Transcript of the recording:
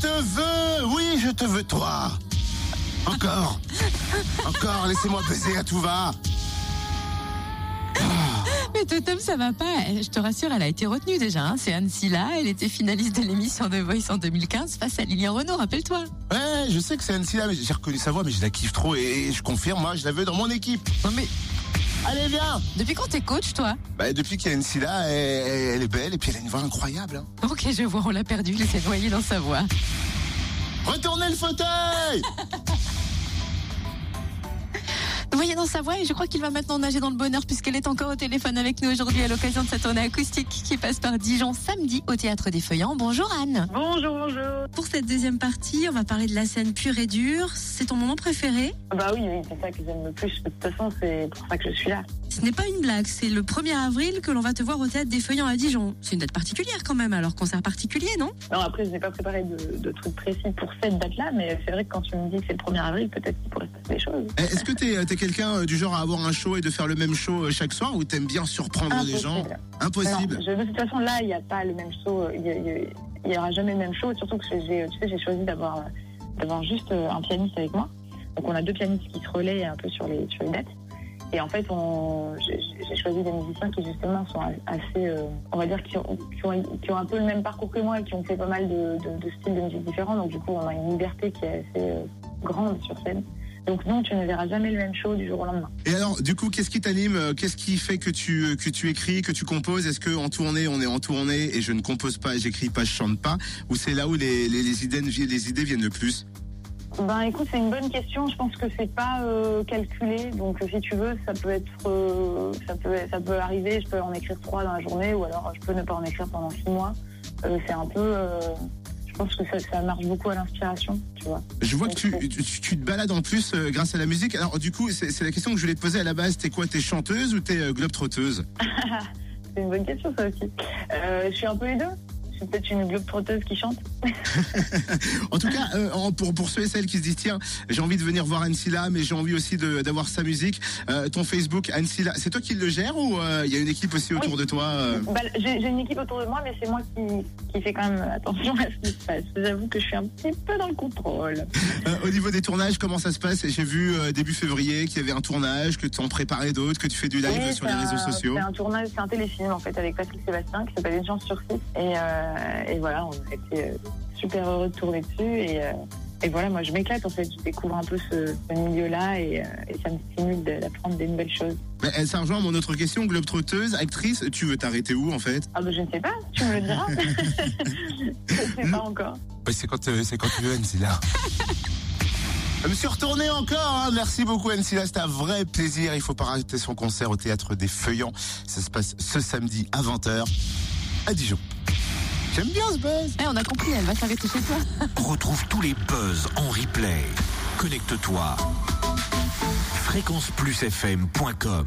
Te veux, oui, je te veux, toi. Encore, encore, laissez-moi baiser à tout va. Mais Totem, ça va pas. Je te rassure, elle a été retenue déjà. hein. C'est Anne Silla. Elle était finaliste de l'émission The Voice en 2015 face à Lilian Renaud, rappelle-toi. Ouais, je sais que c'est Annecy là, mais j'ai reconnu sa voix, mais je la kiffe trop et je confirme, moi, je la veux dans mon équipe. Non mais, Allez, viens depuis quand t'es coach, toi Bah, depuis qu'il y a Annecy là, elle, elle est belle et puis elle a une voix incroyable. hein. Ok, je vois, on l'a perdu. Il s'est noyé dans sa voix. Retournez le fauteuil Voyez dans sa voix et je crois qu'il va maintenant nager dans le bonheur puisqu'elle est encore au téléphone avec nous aujourd'hui à l'occasion de sa tournée acoustique qui passe par Dijon samedi au Théâtre des Feuillants. Bonjour Anne. Bonjour, bonjour. Pour cette deuxième partie, on va parler de la scène pure et dure. C'est ton moment préféré? Bah oui, oui, c'est ça que j'aime le plus. De toute façon, c'est pour ça que je suis là. Ce n'est pas une blague, c'est le 1er avril que l'on va te voir au Théâtre des Feuillants à Dijon. C'est une date particulière quand même, alors concert particulier, non? Non, après, je n'ai pas préparé de, de trucs précis pour cette date-là, mais c'est vrai que quand tu me dis que c'est le 1er avril, peut-être qu'il pourrait se passer des choses. Eh, Est-ce que t'es es quelqu'un euh, du genre à avoir un show et de faire le même show euh, chaque soir ou t'aimes bien surprendre les gens? Impossible. Non, je- de toute façon, là, il n'y a pas le même show. euh, Il n'y aura jamais le même show, surtout que j'ai tu sais, choisi d'avoir euh, juste euh, un pianiste avec moi. Donc, on a deux pianistes qui se relaient un peu sur les, sur les dates. Et en fait, j'ai choisi des musiciens qui, justement, sont assez, euh, on va dire, qui ont, qui, ont, un peu le même parcours que moi et qui ont fait pas mal de, styles de musique différents. Donc, du coup, on a une liberté qui est assez euh, grande sur scène. Donc, non, tu ne verras jamais le même show du jour au lendemain. Et alors, du coup, qu'est-ce qui t'anime euh, Qu'est-ce qui fait que tu que tu écris, que tu composes? Est-ce que en tournée, on est en tournée et je ne compose pas, j'écris pas, je chante pas? Ou c'est là où les, les, les idées les idées viennent le plus? Ben écoute, c'est une bonne question. Je pense que c'est pas euh, calculé. Donc si tu veux, ça peut être, euh, ça peut, ça peut arriver. Je peux en écrire trois dans la journée, ou alors je peux ne pas en écrire pendant six mois. Euh, c'est un peu. je pense que ça, ça marche beaucoup à l'inspiration, tu vois. Je vois que tu, tu, tu te balades en plus grâce à la musique. Alors, du coup, c'est la question que je voulais te poser à la base. T'es quoi? T'es chanteuse ou t'es euh, globe-trotteuse? C'est une bonne question ça aussi. Je suis un peu les deux. Suis peut-être une globe-trotteuse qui chante. En tout cas, euh, pour, pour ceux et celles qui se disent tiens, j'ai envie de venir voir Ansila, mais j'ai envie aussi d'avoir sa musique. euh, ton Facebook, Ansila, c'est toi qui le gères ou euh, il y a une équipe aussi autour Oui. de toi Bah, j'ai une équipe autour de moi, mais c'est moi qui, qui fait quand même attention à ce qui se passe. J'avoue que je suis un petit peu dans le contrôle. Au niveau des tournages, comment ça se passe? J'ai vu début février qu'il y avait un tournage, que tu en préparais d'autres, que tu fais du live Oui, sur les c'est réseaux sociaux. C'est un tournage, c'est un téléfilm en fait avec Patrick Sébastien qui s'appelle Une chance sur six. Et, et voilà, on a été euh, super heureux de tourner dessus. Et, euh, et voilà, moi je m'éclate en fait. Je découvre un peu ce, ce milieu-là et, euh, et ça me stimule de- d'apprendre des nouvelles choses. Mais, euh, ça rejoint mon autre question, globe-trotteuse, actrice, tu veux t'arrêter où en fait? Ah bah je ne sais pas, tu me le diras. je ne sais pas encore. c'est quand, euh, c'est quand tu veux, c'est là. Je me suis retourné encore, hein. merci beaucoup Ansila, c'était un vrai plaisir. Il faut pas rater son concert au Théâtre des Feuillants. Ça se passe ce samedi à 20h à Dijon. J'aime bien ce buzz. Eh, on a compris, elle va s'arrêter chez toi. Retrouve tous les buzz en replay. Connecte-toi. fréquenceplusfm.com